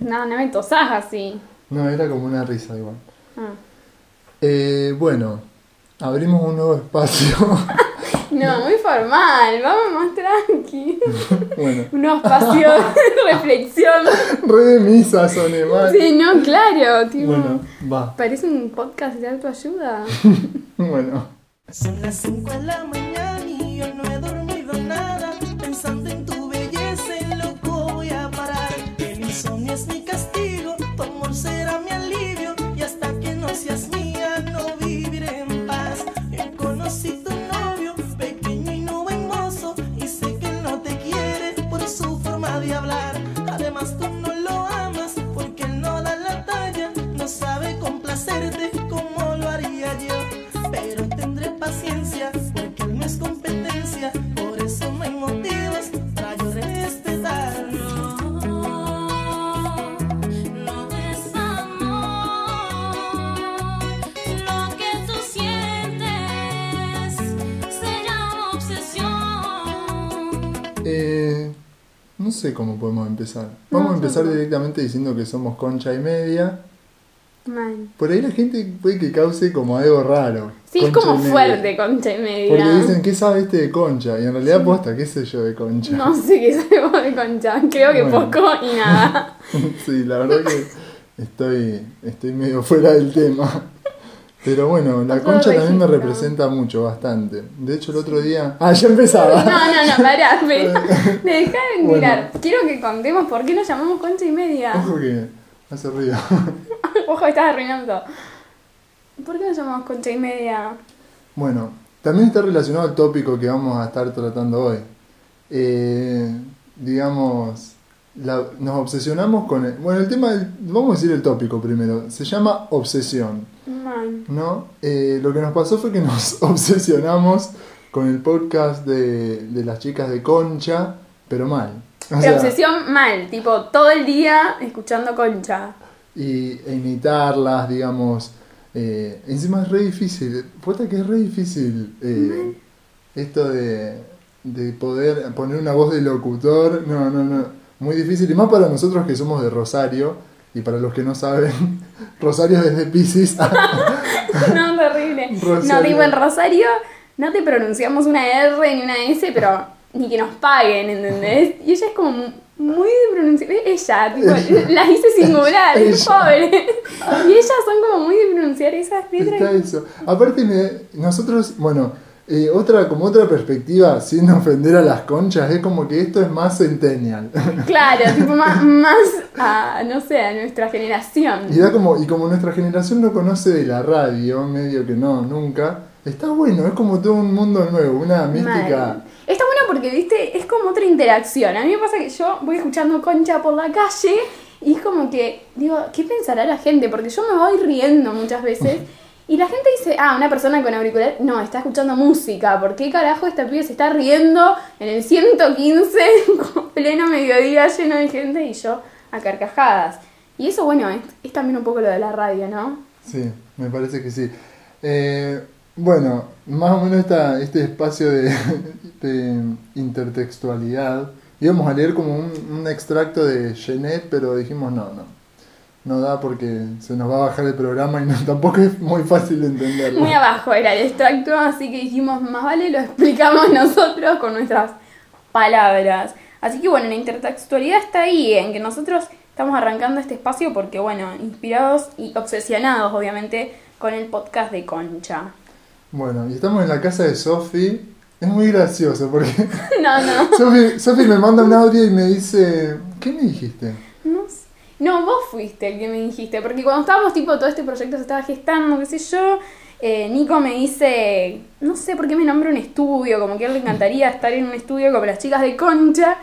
No, no me tosás así. No, era como una risa igual. Ah. Eh, bueno, abrimos un nuevo espacio. No, muy formal, vamos más tranqui. bueno, Un nuevo espacio de reflexión. re de misa mal. Sí, no, claro, tipo. Bueno, va. Parece un podcast de autoayuda. Bueno, Son las 5 de la mañana cómo podemos empezar. Vamos a empezar directamente diciendo que somos concha y media. Por ahí la gente puede que cause como algo raro. Sí, es como fuerte, concha y media. Porque dicen, ¿qué sabe este de concha? Y en realidad, posta, ¿qué sé yo de concha? No sé qué sabemos de concha. Creo que Bueno. poco y nada. sí, la verdad que estoy, estoy medio fuera del tema. Pero bueno, la concha también me representa mucho, bastante. De hecho, el otro día... Ah, ya empezaba. No, no, no, pará, me, me dejá de Bueno. mirar. Quiero que contemos por qué nos llamamos concha y media. Ojo que hace ruido. Ojo, estás arruinando. ¿Por qué nos llamamos concha y media? Bueno, también está relacionado al tópico que vamos a estar tratando hoy. Eh, digamos, la- nos obsesionamos con... El, bueno, el tema, del- vamos a decir el tópico primero. Se llama obsesión, Man. ¿no? Eh, lo que nos pasó fue que nos obsesionamos con el podcast de, de las chicas de Concha, pero mal. O Pero sea, obsesión mal, tipo todo el día escuchando concha. y, e imitarlas, digamos. eh, encima es re difícil, puta que es re difícil eh, esto de, de poder poner una voz de locutor, no, no, no, muy difícil, y más para nosotros que somos de Rosario, y para los que no saben, Rosario es de Pisces, No, terrible. No, digo, en Rosario no te pronunciamos una R ni una S, pero ni que nos paguen, ¿entendés? Y ella es como muy de pronunciar. Ella, tipo, las hice singular, pobre. Y ellas son como muy de pronunciar esas está letras. eso. Aparte, me- nosotros, bueno, eh, otra, como otra perspectiva, sin ofender a las conchas, es como que esto es más centennial. Claro, tipo más, más a, no sé, a nuestra generación. Y da como, y como nuestra generación no conoce de la radio, medio que no, nunca, está bueno, es como todo un mundo nuevo, una mística. Está bueno porque, viste, es como otra interacción. A mí me pasa que yo voy escuchando concha por la calle y es como que, digo, ¿qué pensará la gente? Porque yo me voy riendo muchas veces y la gente dice, ah, una persona con auricular, no, está escuchando música. ¿Por qué carajo esta pibe se está riendo en el 115 con pleno mediodía lleno de gente y yo a carcajadas? Y eso, bueno, es, también un poco lo de la radio, ¿no? Sí, me parece que sí. Eh, bueno, más o menos esta, este espacio de, de intertextualidad, íbamos a leer como un, un extracto de Genet, pero dijimos no, no. No da porque se nos va a bajar el programa y no, tampoco es muy fácil de entenderlo. Muy abajo era el extracto, así que dijimos, más vale lo explicamos nosotros con nuestras palabras. Así que bueno, la intertextualidad está ahí, en que nosotros estamos arrancando este espacio porque, bueno, inspirados y obsesionados, obviamente, con el podcast de Concha. Bueno, y estamos en la casa de Sofi. Es muy gracioso porque No, no, Sofi, Sofi me manda un audio y me dice, ¿qué me dijiste? no sé. No, vos fuiste el que me dijiste, porque cuando estábamos, tipo, todo este proyecto se estaba gestando, qué sé yo, eh, Nico me dice, no sé por qué me nombra un estudio, como que a él le encantaría estar en un estudio como las chicas de Concha,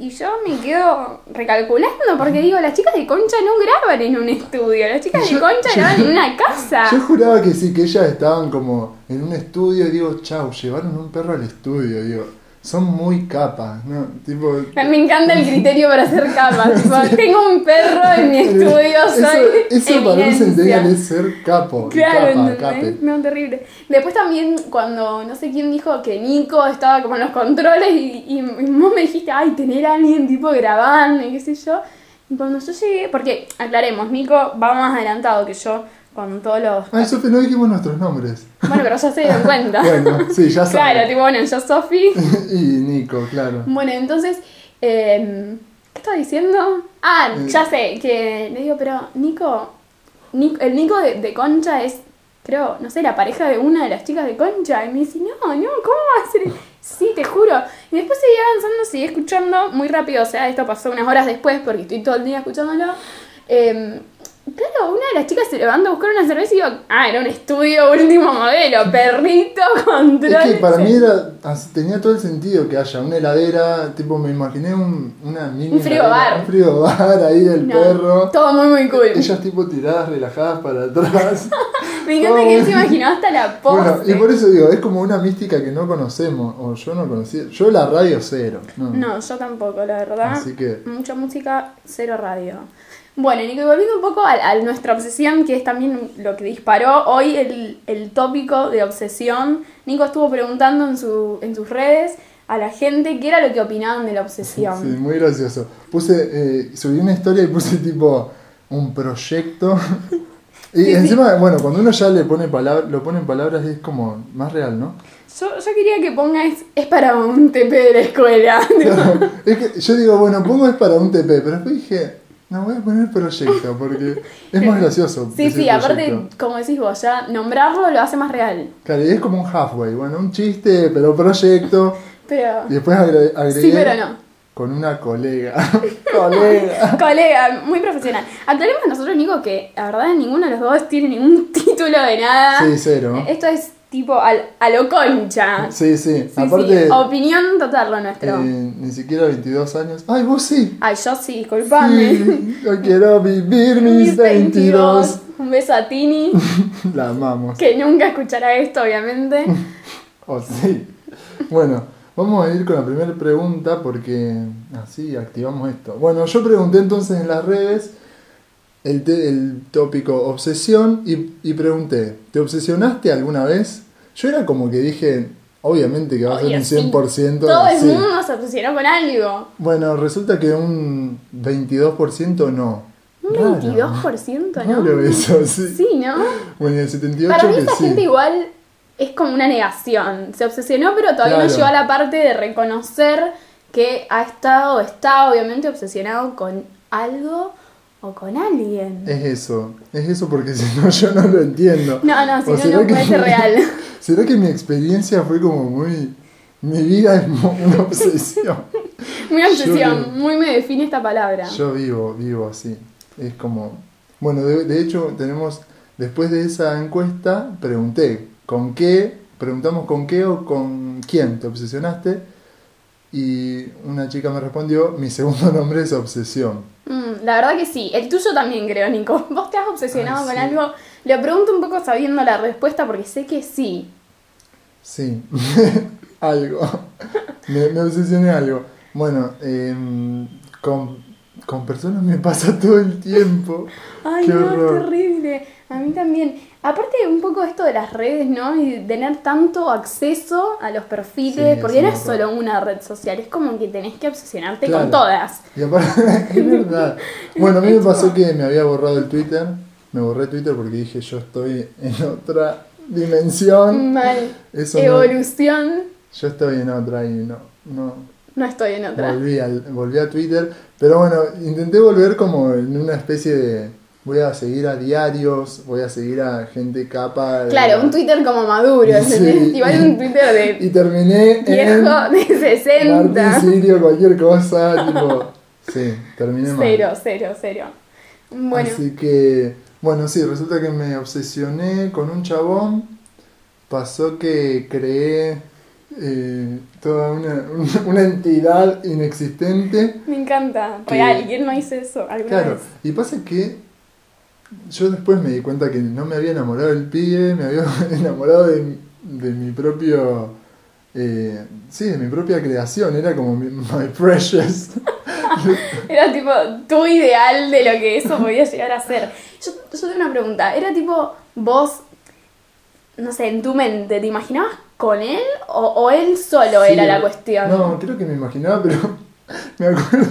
y yo me quedo recalculando, porque digo, las chicas de Concha no graban en un estudio, las chicas de Concha yo- graban en una casa. Yo juraba que sí, que ellas estaban como en un estudio y digo, chau, llevaron un perro al estudio, digo, son muy capas, ¿no? Tipo... Me encanta el criterio para hacer capas. tipo, tengo un perro en mi estudio, eso, soy eso para un es ser capo, Claro, capa. No, terrible. Después también cuando no sé quién dijo que Nico estaba como en los controles y, y vos me dijiste, ay, tener a alguien tipo grabando y qué sé yo. Y cuando yo llegué, porque aclaremos, Nico va más adelantado que yo con todos los. Ay, Sofi, no dijimos nuestros nombres. Bueno, pero ya se dieron cuenta. Bueno, sí, ya Claro, sabes. tipo, bueno, yo Sofi. y Nico, claro. Bueno, entonces, eh, ¿qué estaba diciendo? Ah, Eh. ya sé, que le digo, pero Nico, Nico- el Nico de, de Concha es, creo, no sé, la pareja de una de las chicas de Concha. Y me dice, no, no, ¿cómo va a ser? Sí, te juro. Y después seguí avanzando, seguí escuchando muy rápido, o sea, esto pasó unas horas después porque estoy todo el día escuchándolo. Eh, Claro, una de las chicas se levanta a buscar una cerveza y digo, ah, era un estudio último modelo, perrito, control. Es que para mí era, tenía todo el sentido que haya una heladera, tipo me imaginé un, una mini Un frigobar. un frigobar ahí del No, perro. Todo muy, muy cool. Ellas tipo tiradas, relajadas para atrás. Me encanta que él se imaginó hasta la pose. bueno, y por eso digo, es como una mística que no conocemos, o yo no conocía. Yo la radio cero. No. No, yo tampoco, la verdad. Así que- Mucha música, cero radio. Bueno, Nico, y volviendo un poco a, a nuestra obsesión, que es también lo que disparó hoy el, el tópico de obsesión. Nico estuvo preguntando en, su, en sus redes a la gente qué era lo que opinaban de la obsesión. Sí, muy gracioso. Puse, eh, subí una historia y puse tipo un proyecto. Y Sí, sí. encima, bueno, cuando uno ya le pone palabras, lo pone en palabras es como más real, ¿no? Yo, yo quería que pongas, es para un TP de la escuela. es que yo digo, bueno, pongo es para un TP, pero después dije, no, voy a poner proyecto porque es más gracioso. sí, sí, aparte, proyecto. como decís vos, ya nombrarlo lo hace más real. Claro, y es como un halfway, bueno, un chiste, pero proyecto. Pero... Y después agre- agregué Sí, pero no. con una colega. colega. Colega, muy profesional. Aclaremos nosotros, Nico, que la verdad ninguno de los dos tiene ningún título de nada. Sí, cero. Esto es tipo al- a lo concha. Sí, sí. Sí, Aparte, sí, opinión total lo nuestro. eh, ni siquiera 22 años. Ay, vos sí. Ay, yo sí, disculpame. Sí, yo quiero vivir mis 22. Un beso a Tini, La amamos. que nunca escuchará esto, obviamente. Oh, sí. Bueno, vamos a ir con la primera pregunta porque así activamos esto. Bueno, yo pregunté entonces en las redes el, te- el tópico obsesión y, y pregunté, ¿te obsesionaste alguna vez? Yo era como que dije, obviamente que va a ser un sí. 100%. Todo el sí. mundo se obsesionó con algo. Bueno, resulta que un 22% no. Un Raro. 22%, ¿no? Raro eso, sí. Sí, ¿no? Bueno, y el 78% Para mí esa sí. gente igual es como una negación. Se obsesionó, pero todavía Claro. no llegó a la parte de reconocer que ha estado, está obviamente obsesionado con algo o con alguien. Es eso, es eso porque si no yo no lo entiendo. No, no, si ¿O no, no que- puede ser real. ¿Será que mi experiencia fue como muy... Mi vida es una obsesión? Muy obsesión, Yo- muy me define esta palabra. Yo vivo, vivo así. Es como... Bueno, de, de hecho tenemos... Después de esa encuesta pregunté con qué, preguntamos con qué o con quién te obsesionaste y una chica me respondió, mi segundo nombre es obsesión. Mm, la verdad que sí, el tuyo también creo, Nico. ¿Vos te has obsesionado Ay, con sí. algo? Le pregunto un poco sabiendo la respuesta porque sé que sí. Sí, algo. Me, me obsesioné algo. Bueno, em, con, con personas me pasa todo el tiempo. Ay, Qué no, horror. es terrible. A mí también. Aparte un poco esto de las redes, ¿no? Y tener tanto acceso a los perfiles, Sí, porque no es solo una red social, es como que tenés que obsesionarte Claro. con todas. Y aparte, es verdad. Bueno, a mí me pasó que me había borrado el Twitter. Me borré Twitter porque dije yo estoy en otra dimensión. Mal. Eso no- Evolución. yo estoy en otra y no, no, No estoy en otra. volví, al, volví a Twitter. Pero bueno, intenté volver como en una especie de... Voy a seguir a diarios, voy a seguir a gente capa. de- Claro, un Twitter como maduro. Sí. Igual un Twitter de Y terminé en viejo de 60. Martín Sirio, cualquier cosa, tipo. Sí, terminé mal. Cero, cero, cero. Bueno, Así que, bueno, sí, resulta que me obsesioné con un chabón. Pasó que creé eh, toda una, una entidad inexistente. me encanta. Que- Real, ¿quién no hizo eso alguna Claro, vez? y pasa que yo después me di cuenta que no me había enamorado del pibe, me había enamorado de, de mi propio. eh, sí, de mi propia creación, era como mi, my precious. Era tipo tu ideal de lo que eso podía llegar a ser. Yo, yo tengo una pregunta. ¿Era tipo vos, no sé, en tu mente, ¿te imaginabas con él o, o él solo Sí, era la cuestión? No, creo que me imaginaba, pero me acuerdo,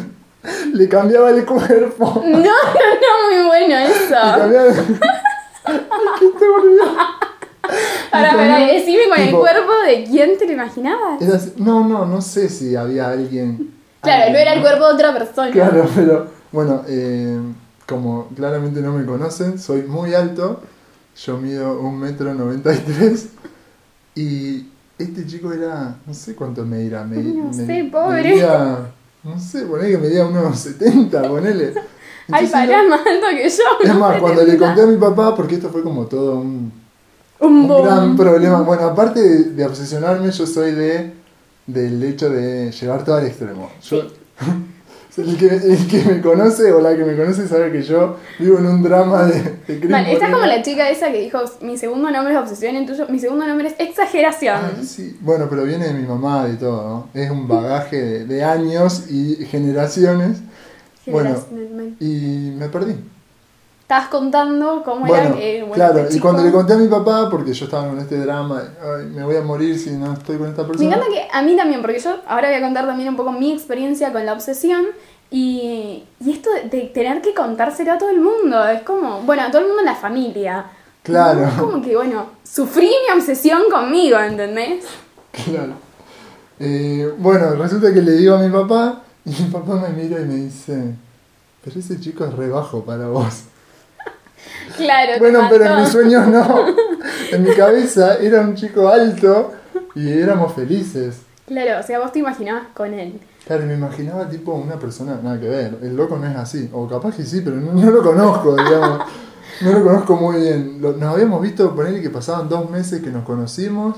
le cambiaba el cuerpo. No, no, no, muy bueno Le eso. cambiaba... Ay, qué. Ahora, un- decime con el cuerpo de quién te lo imaginabas. Era así- No, no, no sé si había alguien... Claro, alguien- no era el cuerpo de otra persona. Claro, pero bueno, eh, como claramente no me conocen, soy muy alto, yo mido un metro noventa y tres y este chico era, no sé cuánto me dirá, me, No me- sé, pobre. No sé, ponele que medía unos 70, ponele. Ay, pará, más alto que yo. Es no más, cuando le conté a mi papá, porque esto fue como todo un, Un gran problema. Bueno, aparte de, de obsesionarme, yo soy de del hecho de llevar todo al extremo. Yo, el, que, el que me conoce o la que me conoce sabe que yo vivo en un drama de, de crimen. Vale, estás como la chica esa que dijo, mi segundo nombre es obsesión, y el tuyo, mi segundo nombre es exageración. Ah, sí. Bueno, pero viene de mi mamá y todo, ¿no? Es un bagaje de, de años y generaciones. Bueno, y me perdí. Estabas contando cómo Bueno, era que, bueno, claro, este y cuando le conté a mi papá, porque yo estaba con este drama, ay, me voy a morir si no estoy con esta Me persona. encanta que a mí también, porque yo ahora voy a contar también un poco mi experiencia con la obsesión y, y esto de, tener que contárselo a todo el mundo, es como, bueno, a todo el mundo en la familia. Claro. Es como que, bueno, sufrí mi obsesión conmigo, ¿entendés? Claro. Eh, bueno, resulta que le digo a mi papá y mi papá me mira y me dice, pero ese chico es re bajo para vos. Claro, Bueno, pero en mis sueños no. En mi cabeza era un chico alto y éramos felices. Claro, o sea, vos te imaginabas con él. Claro, me imaginaba tipo una persona, nada que ver, el loco no es así, o capaz que sí, pero no, no lo conozco, digamos, no lo conozco muy bien. Lo- nos habíamos visto poner que pasaban dos meses que nos conocimos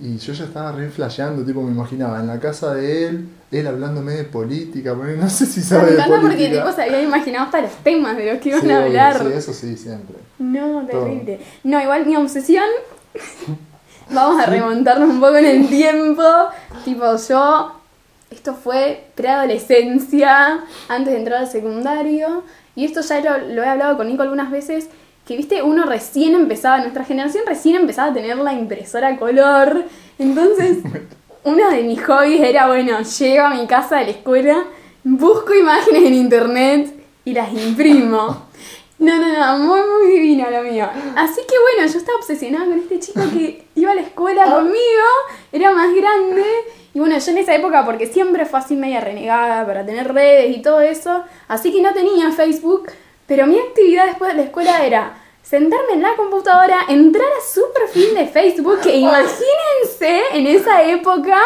y yo ya estaba re flasheando, tipo me imaginaba en la casa de él, él hablándome de política, ponele, no sé si sabe de encanta porque política. tipo se había imaginado hasta los temas de los que iban Sí, a hablar. sí, eso sí, siempre. No, terrible. No, igual mi obsesión. Vamos a remontarnos un poco en el tiempo. Tipo, yo. Esto fue preadolescencia, antes de entrar al secundario. Y esto ya lo, lo he hablado con Nico algunas veces. Que viste, uno recién empezaba, nuestra generación recién empezaba a tener la impresora a color. Entonces, uno de mis hobbies era, bueno, llego a mi casa de la escuela, busco imágenes en internet y las imprimo. No, no, no, muy, muy divino lo mío. Así que bueno, yo estaba obsesionada con este chico que iba a la escuela conmigo, era más grande. Y bueno, yo en esa época, porque siempre fue así media renegada para tener redes y todo eso, así que no tenía Facebook, pero mi actividad después de la escuela era sentarme en la computadora, entrar a su perfil de Facebook, que imagínense en esa época,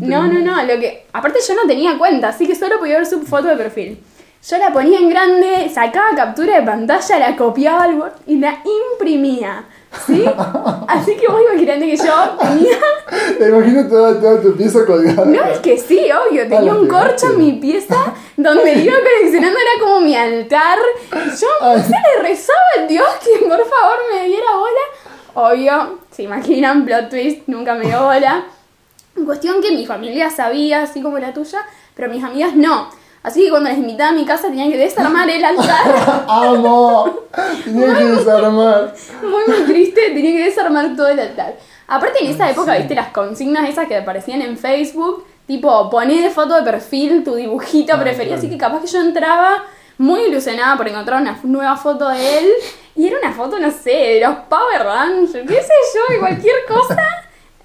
no, no, no, lo que, aparte yo no tenía cuenta, así que solo podía ver su foto de perfil. Yo la ponía en grande, sacaba captura de pantalla, la copiaba al Word y la imprimía. ¿Sí? Así que vos imaginate que yo tenía. Te imagino toda, toda tu pieza colgada. No, es que sí, obvio, Ah, tenía un corcho en mi pieza donde iba coleccionando, era como mi altar. Yo Ay. se le rezaba al Dios que por favor me diera bola. Obvio, se imaginan, plot twist, nunca me dio bola. Cuestión que mi familia sabía, así como la tuya, pero mis amigas no. Así que cuando les invitaba a mi casa tenían que desarmar el altar. ¡Amo! Tenía que desarmar. Muy, muy triste, tenía que desarmar todo el altar. Aparte en esa época, viste, las consignas esas que aparecían en Facebook, tipo, poné de foto de perfil tu dibujito Ah, preferido, claro. así que capaz que yo entraba muy ilusionada por encontrar una nueva foto de él, y era una foto, no sé, de los Power Rangers, qué sé yo, de cualquier cosa.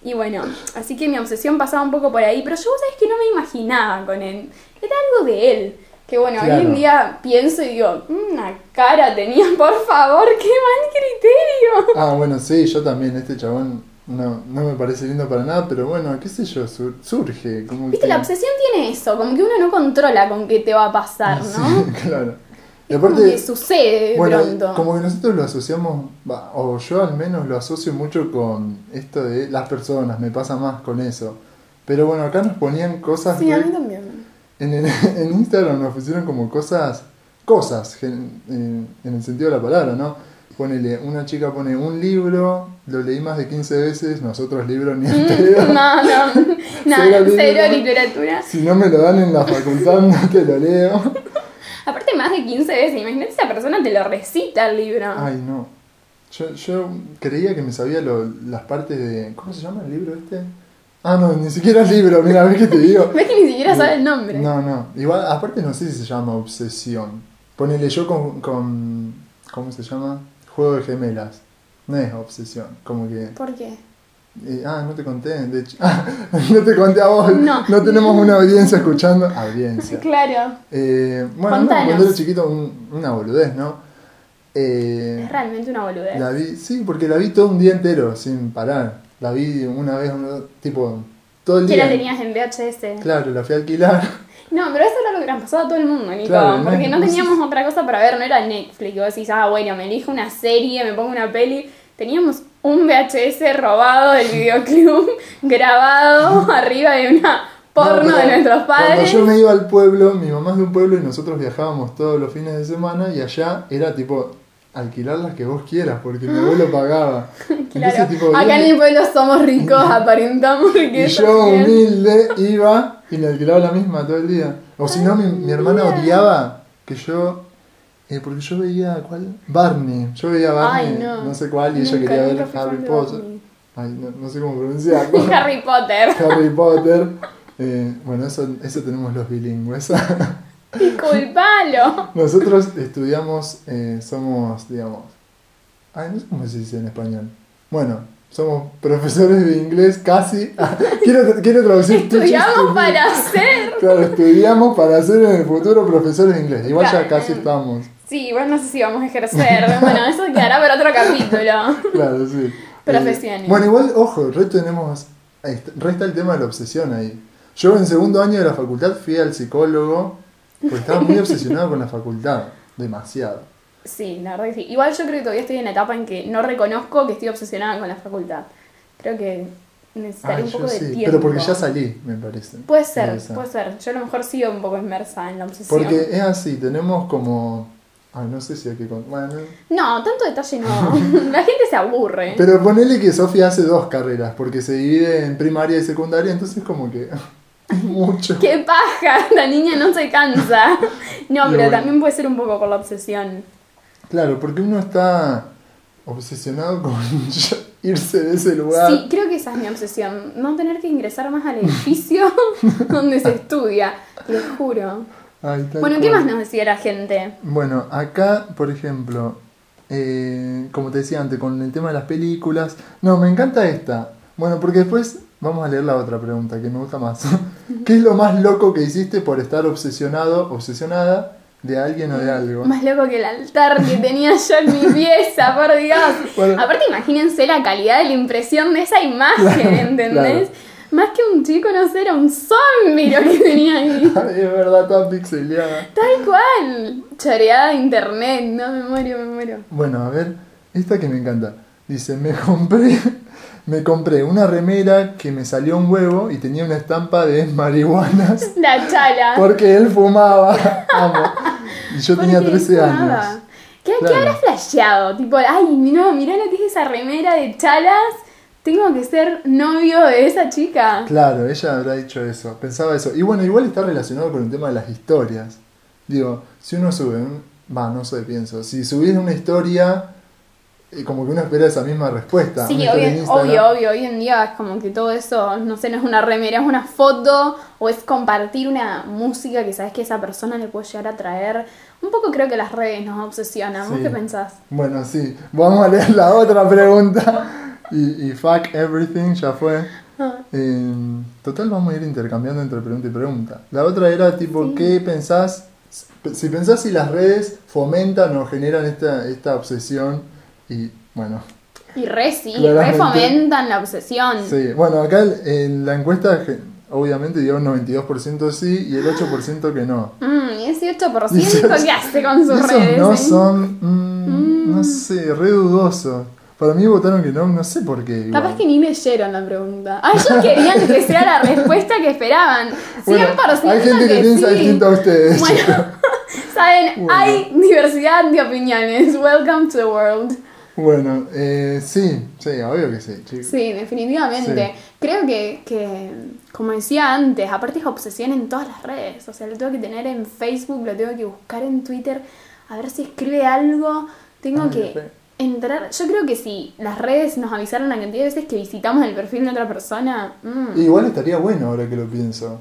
Y bueno, así que mi obsesión pasaba un poco por ahí, pero yo vos sabés que no me imaginaba con él, era algo de él. Que bueno, hoy en día pienso y digo, "Mm, una cara tenía, por favor, qué mal criterio. Ah, bueno, sí, yo también, este chabón no, no me parece lindo para nada, pero bueno, qué sé yo, sur- surge. Como Viste, que- la obsesión tiene eso, como que uno no controla con qué te va a pasar, ¿no? Sí, claro. Y aparte, que sucede de bueno, pronto. como que nosotros lo asociamos, o yo al menos lo asocio mucho con esto de las personas, me pasa más con eso. Pero bueno, acá nos ponían cosas Sí, a mí también. en, el- en Instagram nos pusieron como cosas, cosas, en, en el sentido de la palabra, ¿no? Ponele, una chica pone un libro, lo leí más de 15 veces, nosotros libros ni en pedo. No, no, no, Cero cero, libro. literatura. Si no me lo dan en la facultad, no te lo leo. Aparte, más de 15 veces, imagínate esa persona te lo recita el libro. Ay, no. Yo, yo creía que me sabía lo- las partes de... ¿Cómo se llama el libro este? Ah, no, ni siquiera el libro, mira, ves que te digo. Ves que ni siquiera sabe el nombre. No, no. Igual, aparte no sé si se llama obsesión. Ponele yo con, con. ¿Cómo se llama? Juego de gemelas. No es obsesión. Como que. ¿Por qué? Eh, ah, no te conté. De hecho, ah, no te conté a vos. No. tenemos una audiencia escuchando. Audiencia. Claro. Eh, bueno, no, cuando era chiquito, un- una boludez, ¿no? Eh, Es realmente una boludez. la vi, sí, porque la vi todo un día entero, sin parar. La vi una vez, una- tipo, todo el Que día. la tenías en VHS. Claro, la fui a alquilar. No, pero eso era lo que nos pasaba a todo el mundo, Nico. Claro, porque no no teníamos sé- otra cosa para ver, no era Netflix. Y vos decís, ah, bueno, me elijo una serie, me pongo una peli. Teníamos un VHS robado del videoclub, grabado arriba de una porno No, de nuestros padres. Cuando yo me iba al pueblo, mi mamá es de un pueblo y nosotros viajábamos todos los fines de semana y allá era tipo alquilar las que vos quieras porque mi abuelo pagaba. Claro, Entonces, tipo, acá en mi pueblo somos ricos, aparentamos y riqueza. yo bien. humilde iba y le alquilaba la misma todo el día. O si no, mi, mi hermana odiaba que yo... eh, porque yo veía, ¿cuál? Barney. Yo veía Barney, Ay, no. sé cuál, y ella Nunca, quería nunca ver Harry Potter. Ay, no, no sé cómo pronunciarlo. Harry Potter. Harry Potter. Eh, bueno, eso, eso tenemos los bilingües. Disculpalo. Nosotros estudiamos, eh, somos, digamos, ay, no sé cómo se dice en español. Bueno, somos profesores de inglés casi. quiero, quiero traducir. Estudiamos para ser. Claro, estudiamos para ser en el futuro profesores de inglés. Igual ya casi estamos. Sí, bueno, no sé si vamos a ejercer. Bueno, eso quedará para otro capítulo. Claro, sí. Profesiones. Eh, bueno, igual, ojo, re tenemos, est- resta el tema de la obsesión ahí. Yo en segundo año de la facultad fui al psicólogo porque estaba muy obsesionado con la facultad. Demasiado. Sí, la verdad que sí. Igual yo creo que todavía estoy en la etapa en que no reconozco que estoy obsesionada con la facultad. Creo que necesitaría Ay, un poco de sí, tiempo. pero porque ya salí, me parece. Puede ser, puede ser. Yo a lo mejor sigo un poco inmersa en la obsesión. Porque es así, tenemos como... Ay, no sé si hay que... con- Bueno, No, tanto detalle no. la gente se aburre. pero ponele que Sofía hace dos carreras, porque se divide en primaria y secundaria, entonces como que... Mucho. ¡Qué paja! La niña no se cansa. No, pero bueno. también puede ser un poco por la obsesión. Claro, porque uno está obsesionado con irse de ese lugar. Sí, creo que esa es mi obsesión. No tener que ingresar más al edificio donde se estudia. Te juro. Ay, Bueno, ¿qué más nos decía la gente? Bueno, acá, por ejemplo, eh, como te decía antes, con el tema de las películas. No, me encanta esta. Bueno, porque después vamos a leer la otra pregunta que me gusta más. ¿Qué es lo más loco que hiciste por estar obsesionado, obsesionada de alguien o de algo? Más loco que el altar que tenía yo en mi pieza, por Dios. Bueno. Aparte, imagínense la calidad de la impresión de esa imagen, Claro, ¿entendés? Más que un chico, no sé, era un zombie lo que tenía ahí. Ay, es verdad, tan pixeleada. Tal cual. Choreada de internet, no, me muero, me muero. Bueno, a ver, esta que me encanta. Dice, me compré, me compré una remera que me salió un huevo y tenía una estampa de marihuanas La chala. porque él fumaba. Amo. Y yo tenía Porque 13 fumaba. años. ¿Qué, ¿Qué Claro. habrá flasheado? Tipo, ay, no, mirá lo que es esa remera de chalas. Tengo que ser novio de esa chica. Claro, ella habrá dicho eso, pensaba eso. Y bueno, igual está relacionado con el tema de las historias. Digo, si uno sube, va, no sé, pienso, si subís una historia, eh, como que uno espera esa misma respuesta. Sí, obvio, obvio, obvio. Hoy en día es como que todo eso, no sé, no es una remera, es una foto o es compartir una música que sabes que esa persona le puede llegar a traer. Un poco creo que las redes nos obsesionan. ¿Vos qué pensás? Bueno, sí, vamos a leer la otra pregunta. Y, y fuck everything, ya fue. Eh, total, vamos a ir intercambiando entre pregunta y pregunta. La otra era tipo, Sí. ¿qué pensás? Si pensás si las redes fomentan o generan esta, esta obsesión y bueno, Y re sí, re fomentan la obsesión. sí. Bueno, acá en la encuesta obviamente dio un 92% sí y el 8% que no. Mm, y ese 8% Dieciocho. ¿qué hace con sus redes? no eh? son, mm, Mm. no sé, re dudosos. Para mí votaron que no, no sé por qué. igual. Capaz que ni leyeron la pregunta. Ah, ellos querían que sea la respuesta que esperaban. 100% Bueno, hay gente que, piensa sí. distinto a ustedes. Bueno, saben, Bueno. hay diversidad de opiniones. Welcome to the world. Bueno, eh, sí, sí, obvio que sí, chicos. Sí, definitivamente. Sí. Creo que, que, como decía antes, aparte es obsesión en todas las redes. O sea, lo tengo que tener en Facebook, lo tengo que buscar en Twitter, a ver si escribe algo. Tengo Ay, que. Entrar, yo creo que si las redes nos avisaron la cantidad de veces que visitamos el perfil de otra persona, mm, Igual estaría bueno ahora que lo pienso.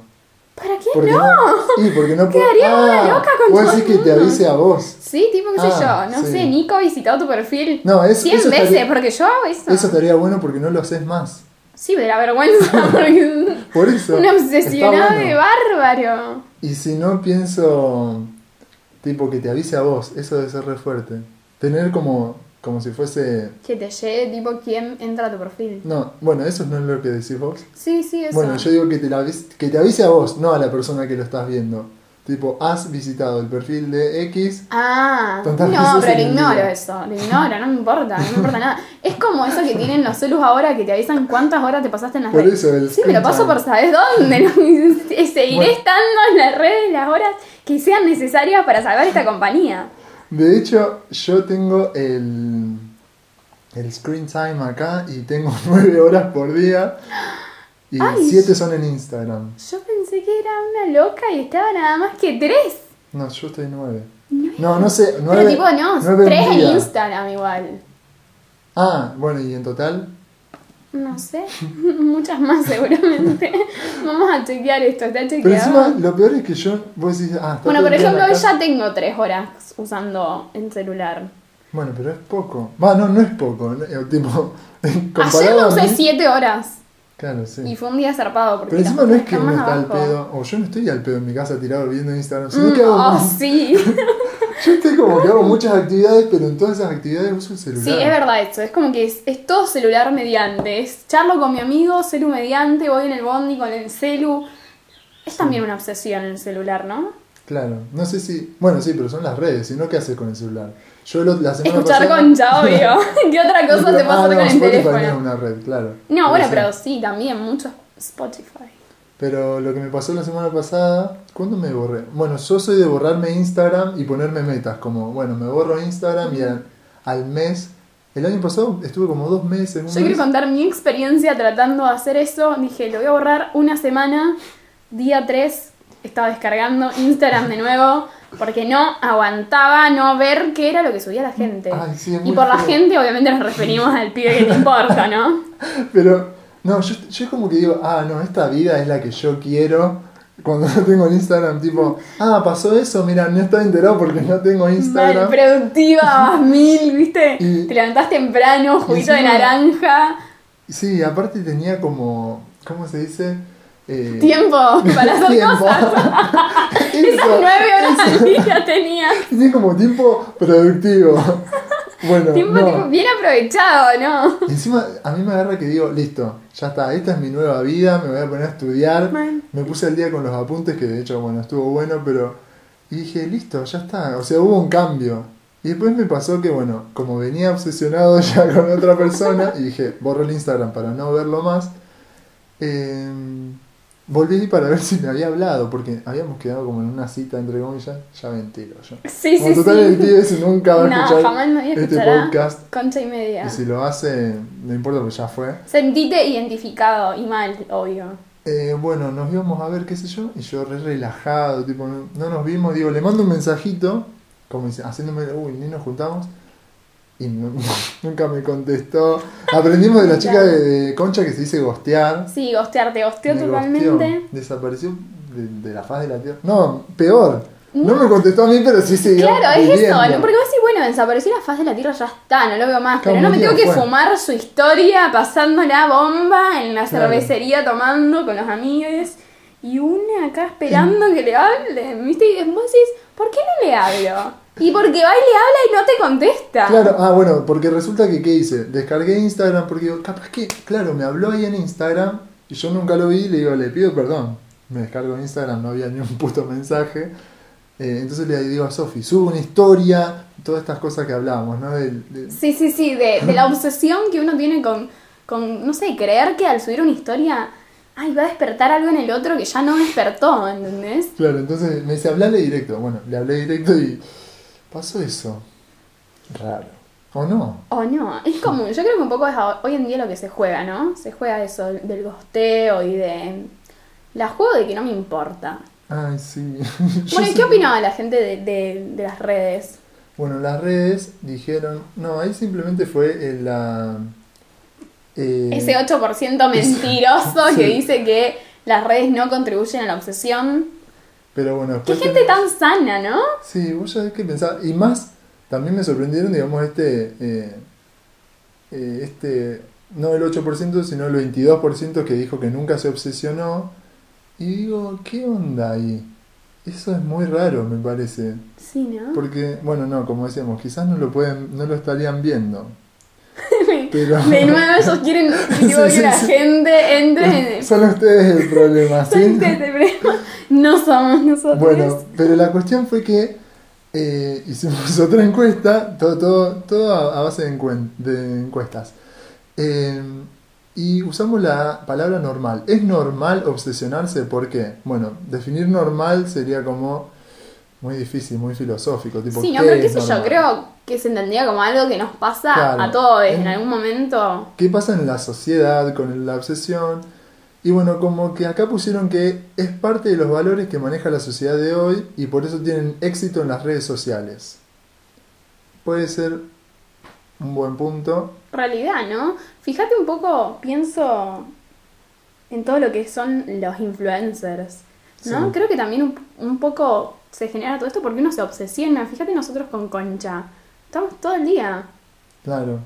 ¿para qué Porque no? Sí, porque no. Quedaría una loca con Vos decís que te avise a vos. Sí, tipo, qué sé Ah, yo, no sí. sé, Nico ha visitado tu perfil No, es- 100 eso veces, estaría- porque yo hago eso. Eso estaría bueno porque no lo haces más. Sí, de la vergüenza, Por eso. una obsesionada está de bueno. bárbaro. Y si no pienso, tipo, que te avise a vos, eso debe ser re fuerte. Tener como, como si fuese... Que te llegue, tipo, quién entra a tu perfil. No, bueno, eso no es lo que decís vos. Sí, sí, eso. Bueno, yo digo que te, la avise, que te avise a vos, no a la persona que lo estás viendo. Tipo, has visitado el perfil de X. Ah, no, pero lo ignoro eso, lo ignoro, no me importa, no me importa nada. Es como eso que tienen los celus ahora que te avisan cuántas horas te pasaste en las Por redes. eso, el sí, me lo paso por saber dónde. ¿no? Seguiré Bueno. estando en las redes las horas que sean necesarias para salvar esta compañía. De hecho, yo tengo el, el screen time acá y tengo 9 horas por día. Y Ay. 7 son en Instagram. Yo pensé que era una loca y estaba nada más que tres. No, yo estoy 9. No, no sé. 9, Pero tipo, no, tres en Instagram igual. Ah, bueno, y en total. No sé, muchas más seguramente. Vamos a chequear esto, está Pero chequeado. encima, lo peor es que yo. Vos decís, ah, está Bueno, por ejemplo, hoy ya tengo tres horas usando el celular. Bueno, pero es poco. Va, no, no es poco. Eh, Tipo, Ayer lo usé mí- siete horas Claro, sí. y fue un día zarpado. Porque Pero encima no es que uno está al abajo. pedo. O yo no estoy al pedo en mi casa tirado viendo Instagram. Sino Mm, que hago. oh, sí. Yo estoy como que hago muchas actividades, pero en todas esas actividades uso el celular. sí, es verdad eso. Es como que es, es todo celular mediante. Es charlo con mi amigo, celu mediante, voy en el bondi con el celu. Es también una obsesión el celular, ¿no? Claro, no sé si. Bueno, sí, pero son las redes, si no, ¿qué haces con el celular? Yo lo- la semana Escuchar pasada- concha, obvio. ¿Qué otra cosa Pero- se puede ah, no, con el Spotify teléfono? no es una red, claro. No, bueno, sí. pero sí, también mucho Spotify. Pero lo que me pasó la semana pasada, ¿cuándo me borré? Bueno, yo soy de borrarme Instagram y ponerme metas, como, bueno, me borro Instagram y al, al mes, el año pasado estuve como dos meses, un Yo mes. quiero contar mi experiencia tratando de hacer eso. Dije, lo voy a borrar una semana. Día 3 estaba descargando Instagram de nuevo porque no aguantaba no ver qué era lo que subía la gente. Ay, sí, y por la feo. gente, obviamente, nos referimos al pibe que te importa, ¿no? Pero, no, yo, yo como que digo, ah, no, esta vida es la que yo quiero. Cuando no tengo Instagram, tipo, ah, pasó eso, mira, no estaba enterado porque no tengo Mal, Instagram. productiva, más mil, ¿viste? Y- Te levantás temprano, juguito de naranja, Sí, aparte tenía como, ¿cómo se dice? Eh, tiempo para hacer tiempo. cosas. Esas Eso, nueve horas al día tenía. Tenía como tiempo productivo. Bueno, Tiempo no. tipo, bien aprovechado, ¿no? Y Encima, a mí me agarra que digo, listo, ya está, esta es mi nueva vida, me voy a poner a estudiar. Me puse al día con los apuntes, que de hecho, bueno, estuvo bueno, pero. Y dije, listo, ya está. O sea, hubo un cambio. Y después me pasó que, bueno, como venía obsesionado ya con otra persona, y dije, borro el Instagram para no verlo más. eh, volví para ver si me había hablado, porque habíamos quedado como en una cita, entre comillas, ya mentiro yo. Sí, Como sí, total, el sí. pibe ese nunca va a No, escuchar jamás nadie este escuchará. podcast. Concha y media. Y si lo hace, no importa porque ya fue. Sentite identificado y mal, obvio. Eh, bueno, nos íbamos a ver, qué sé yo, y yo re relajado, tipo, no, no nos vimos, digo, le mando un mensajito, como haciéndome, uy, ni nos juntamos, y nunca me contestó. Aprendimos de la chica de, de Concha que se dice gostear. Sí, gostear, te gosteó Me totalmente. gosteó, desapareció de, de la faz de la tierra. No, peor, no, me contestó a mí, pero sí siguió Claro, es eso, porque vos decís, bueno, desapareció la faz de la tierra, ya está, no lo veo más. Claro, Pero no me tengo que fue. fumar su historia pasando la bomba en la Claro. cervecería tomando con los amigos. Y una acá esperando que le hablen, ¿viste? Y decís, ¿por qué no le hablo? Y porque va y le habla y no te contesta. Claro, ah, bueno, porque resulta que, ¿qué hice? Descargué Instagram porque digo, capaz que, claro, me habló ahí en Instagram y yo nunca lo vi y le digo, le pido perdón. Me descargo Instagram, no había ni un puto mensaje. Eh, entonces le digo a Sofi, subo una historia, todas estas cosas que hablábamos, ¿no? Del- del- Sí, sí, sí, de, de la obsesión que uno tiene con, con, no sé, creer que al subir una historia, ay, va a despertar algo en el otro que ya no despertó, ¿entendés? Claro, entonces me dice, hablale directo. Bueno, le hablé directo y pasó eso. Raro. ¿O no? O no, es común. Yo creo que un poco es hoy en día lo que se juega, ¿no? Se juega eso del gosteo y de. La juego de que no me importa. Ay, sí. Bueno, ¿y qué opinaba la gente de, de- de las redes? Bueno, las redes dijeron, no, ahí simplemente fue la... eh, Ese 8% mentiroso Sí. que dice que las redes no contribuyen a la obsesión. Pero bueno, Qué gente tenemos- tan sana, ¿no? Sí, vos sabés qué pensaba. Y más, también me sorprendieron, digamos, este... eh, eh, este no el 8%, sino el 22% que dijo que nunca se obsesionó. Y digo, ¿qué onda ahí? Eso es muy raro, me parece. Sí, ¿no? Porque, bueno, no, como decíamos, quizás no lo pueden, no lo estarían viendo. Pero De nuevo ellos quieren tipo, Sí, que la sí, gente entre en son ustedes el problema, ¿sí? Este problema. No somos nosotros. Bueno, pero la cuestión fue que eh, hicimos otra encuesta, todo, todo, todo a, a base de, encuen- de encuestas. Eh, y usamos la palabra normal. ¿Es normal obsesionarse? ¿Por qué? Bueno, definir normal sería como muy difícil, muy filosófico. Tipo, sí, no, ¿qué pero qué sé yo, creo que se entendía como algo que nos pasa Claro. a todos en algún momento. ¿Qué pasa en la sociedad con la obsesión? Y bueno, como que acá pusieron que es parte de los valores que maneja la sociedad de hoy y por eso tienen éxito en las redes sociales. Puede ser un buen punto. Realidad, ¿no? Fíjate un poco, pienso en todo lo que son los influencers, ¿no? Sí. Creo que también un, un poco se genera todo esto porque uno se obsesiona. Fíjate nosotros con Concha. Estamos todo el día. Claro.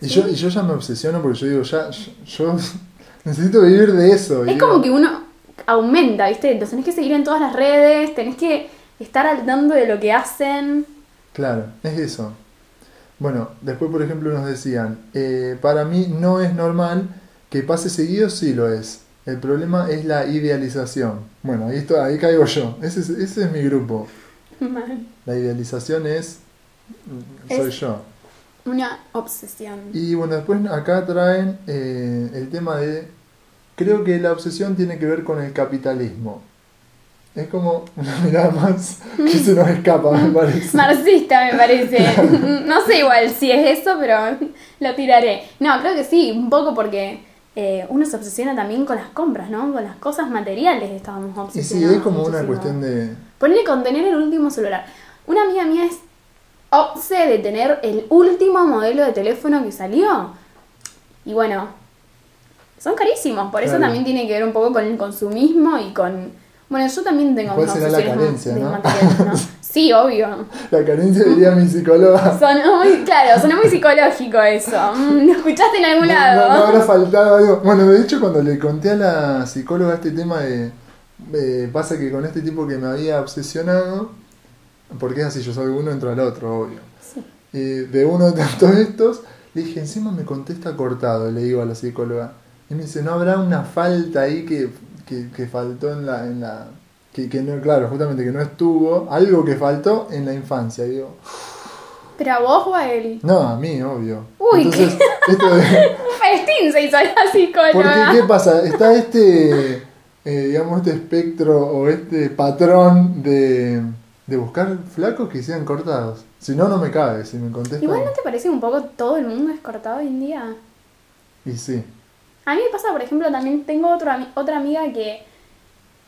Y, Sí. yo, y yo ya me obsesiono porque yo digo, ya, yo, yo necesito vivir de eso. Es digo, como que uno aumenta, ¿viste? Los tenés que seguir en todas las redes, tenés que estar al tanto de lo que hacen. Claro, es eso. Bueno, después por ejemplo nos decían, eh, para mí no es normal que pase seguido, sí lo es. El problema es la idealización. Bueno, ahí, esto, ahí caigo yo. Ese es, ese es mi grupo. Mal. La idealización es... mm, Soy Es- yo. Una obsesión. Y bueno, después acá traen eh, el tema de... Creo que la obsesión tiene que ver con el capitalismo. Es como una mirada más que se nos escapa, me parece. Marxista me parece. No sé igual si es eso, pero lo tiraré. No, creo que sí, un poco porque eh, uno se obsesiona también con las compras, ¿no? Con las cosas materiales estábamos Y sí, obsesionados. es como una cuestión de... Ponele con tener el último celular. Una amiga mía es obse de tener el último modelo de teléfono que salió. Y bueno, son carísimos, por eso también tiene que ver un poco con el consumismo y con... Bueno, yo también tengo ¿Cuál será la carencia, no? ¿no? Sí, obvio. La carencia diría mi psicóloga. Sonó muy, claro, sonó muy psicológico eso. Mm, ¿Lo escuchaste en algún No, lado? no, no habrá faltado algo. Bueno, de hecho, cuando le conté a la psicóloga este tema de. eh, pasa que con este tipo que me había obsesionado, porque es así, yo soy uno, entro al otro, obvio. Sí. Y de uno de todos estos, le dije, encima me contesta cortado, le digo a la psicóloga. Y me dice, ¿no habrá una falta ahí que, que, que faltó en la. En la que, que no, claro, justamente que no estuvo, algo que faltó en la infancia. Digo, ¿Pero a vos o a él? no, a mí, obvio. Uy, Entonces, esto de. Un festín se hizo la Porque, psicóloga. ¿qué pasa? Está este, eh, digamos, este espectro o este patrón de, de buscar flacos que sean cortados. Si no, no me cabe, si me contestan. Igual no te parece un poco todo el mundo es cortado hoy en día. Y sí. A mí me pasa, por ejemplo, también tengo otro, otra amiga que,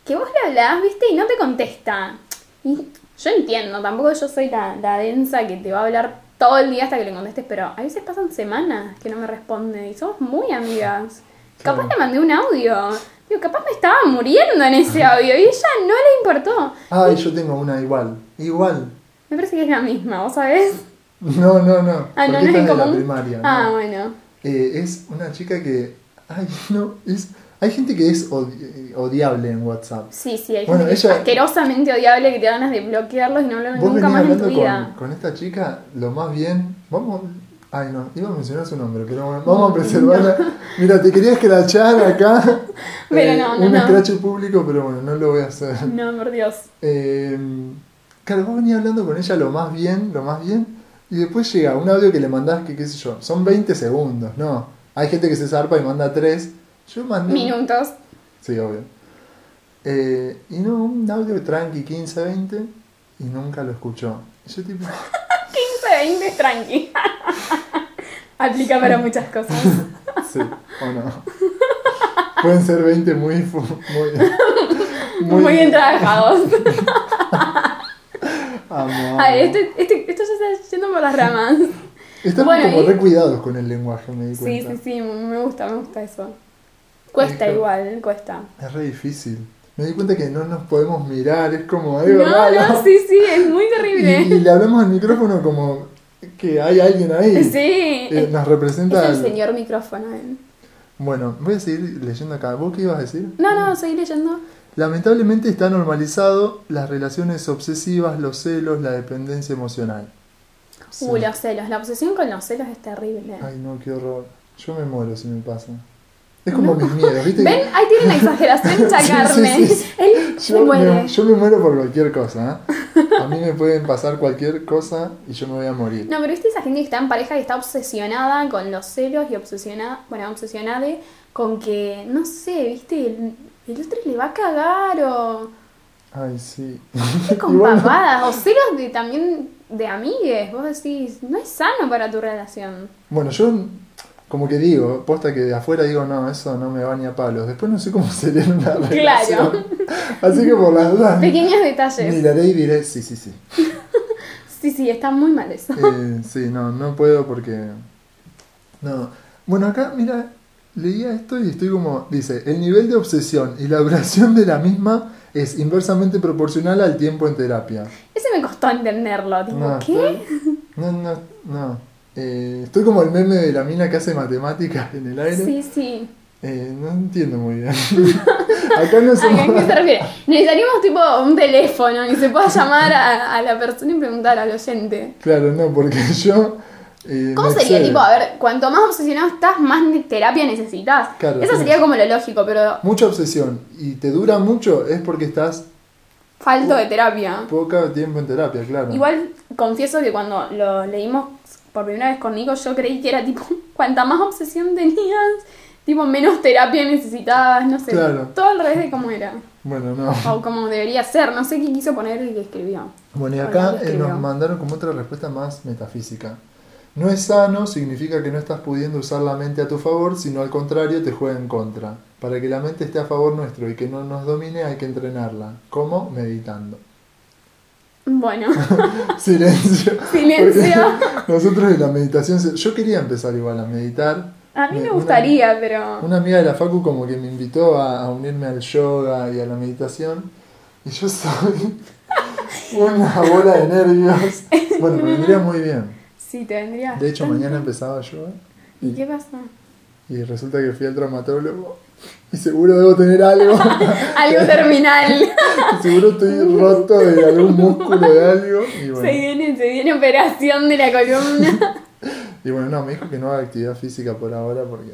que vos le hablás, ¿viste? Y no te contesta. Y yo entiendo, tampoco yo soy la, la densa que te va a hablar todo el día hasta que le contestes, pero a veces pasan semanas que no me responde y somos muy amigas. Claro. Capaz le mandé un audio. Digo, capaz me estaba muriendo en ese audio y ella no le importó. Ay, yo tengo una igual. Igual. Me parece que es la misma, ¿vos sabés? No, no, no. Ah, no, no es en de la común. primaria. Ah, no. bueno. Eh, es una chica que. Ay, no. Es, hay gente que es odi- odiable en WhatsApp. Sí, sí, hay Bueno, gente que es ella- asquerosamente odiable que te da ganas de bloquearlos y no hablar nunca más en tu hablando vida. con, con esta chica, lo más bien. Vamos. Ay, no, iba a mencionar su nombre, pero bueno, vamos a preservarla. Mira, te quería escrachar acá. eh, Pero no, no, Un escrache público, pero bueno, no lo voy a hacer. No, por Dios. Eh, claro, vos venías hablando con ella lo más bien, lo más bien. Y después llega un audio que le mandás, que qué sé yo, son 20 segundos, ¿no? Hay gente que se zarpa y manda 3. Yo mandé. Minutos. Sí, obvio. Eh, y no, un audio tranqui, 15, 20, y nunca lo escuchó. Y yo tipo, 15, 20 es tranqui. Aplica para muchas cosas. sí, o no. Pueden ser 20 muy, fu- muy, Muy, bien trabajados. Amo, Ay, este, este, esto ya está yendo por las ramas. Estamos bueno, como y- re cuidados con el lenguaje, me di Sí, cuenta. sí, sí, me gusta, me gusta eso. Cuesta Hijo. igual, cuesta. Es re difícil. Me di cuenta que no nos podemos mirar, es como algo No, raro. no, sí, sí, es muy y, terrible. y le hablamos al micrófono como que hay alguien ahí. Sí, Eh, es, nos es representa. el al- señor micrófono. él. Bueno, voy a seguir leyendo acá. ¿Vos qué ibas a decir? No, no, seguí leyendo. Lamentablemente está normalizado las relaciones obsesivas, los celos, la dependencia emocional. Sí. Uh, los celos. La obsesión con los celos es terrible. Ay, no, qué horror. Yo me muero si me pasa. Es como mis miedos, ¿viste? ¿Ven? Ahí tiene una exageración sí, carne. sí, sí. Él se Yo muere. me, yo me muero por cualquier cosa. ¿eh? A mí me pueden pasar cualquier cosa y yo me voy a morir. No, pero viste esa gente que está en pareja que está obsesionada con los celos y obsesionada, bueno, obsesionada con que, no sé, viste, el, el otro le va a cagar o Ay, sí. con Igual no- pavadas o celos de también de amigues. Vos decís, no es sano para tu relación. Bueno, yo como que digo, posta que de afuera digo, no, eso no me va ni a palos. Después no sé cómo sería una relación. Así que por las dudas Pequeños detalles. miraré y diré, sí, sí, sí. Sí, sí, está muy mal eso. Eh, sí, no, no puedo porque... No. Bueno, acá, mira, leía esto y estoy como... Dice, el nivel de obsesión y la duración de la misma es inversamente proporcional al tiempo en terapia. Ese me costó entenderlo. Tipo, No, ¿qué? No, no, no. Eh, estoy como el meme de la mina que hace matemáticas en el aire. Sí, sí. Eh, no entiendo muy bien. Acá no ¿A somos... qué se refiere? Necesitaríamos tipo un teléfono y se pueda llamar a, a la persona y preguntar al oyente. Claro, no, porque yo... eh, ¿Cómo sería? excede. Tipo, a ver, cuanto más obsesionado estás, más terapia necesitas. Claro, Eso sería como lo lógico, pero Mucha obsesión y te dura mucho es porque estás falto de terapia. poco tiempo en terapia, claro. Igual confieso que cuando lo leímos por primera vez con Nico, yo creí que era tipo, cuanta más obsesión tenías, tipo, menos terapia necesitabas, no sé. Claro. Todo al revés de cómo era. Bueno, no. O como debería ser, no sé qué quiso poner y qué escribió. Bueno, y acá eh, nos mandaron como otra respuesta más metafísica. No es sano significa que no estás pudiendo usar la mente a tu favor, sino al contrario te juega en contra. Para que la mente esté a favor nuestro y que no nos domine hay que entrenarla. ¿Cómo? Meditando. Bueno, Silencio. Silencio. Nosotros en la meditación... Yo quería empezar igual a meditar. a mí me Una- gustaría, pero... Una amiga de la Facu como que me invitó a, a unirme al yoga y a la meditación. Y yo soy una bola de nervios. Bueno, me vendría muy bien. Sí, te vendría. De hecho, bastante. mañana empezaba yoga. ¿Y qué pasó? Y resulta que fui al traumatólogo. Y seguro debo tener algo. Algo terminal. y seguro estoy roto de algún músculo de algo. Y Se bueno, viene, se viene operación de la columna. y bueno, no, me dijo que no haga actividad física por ahora porque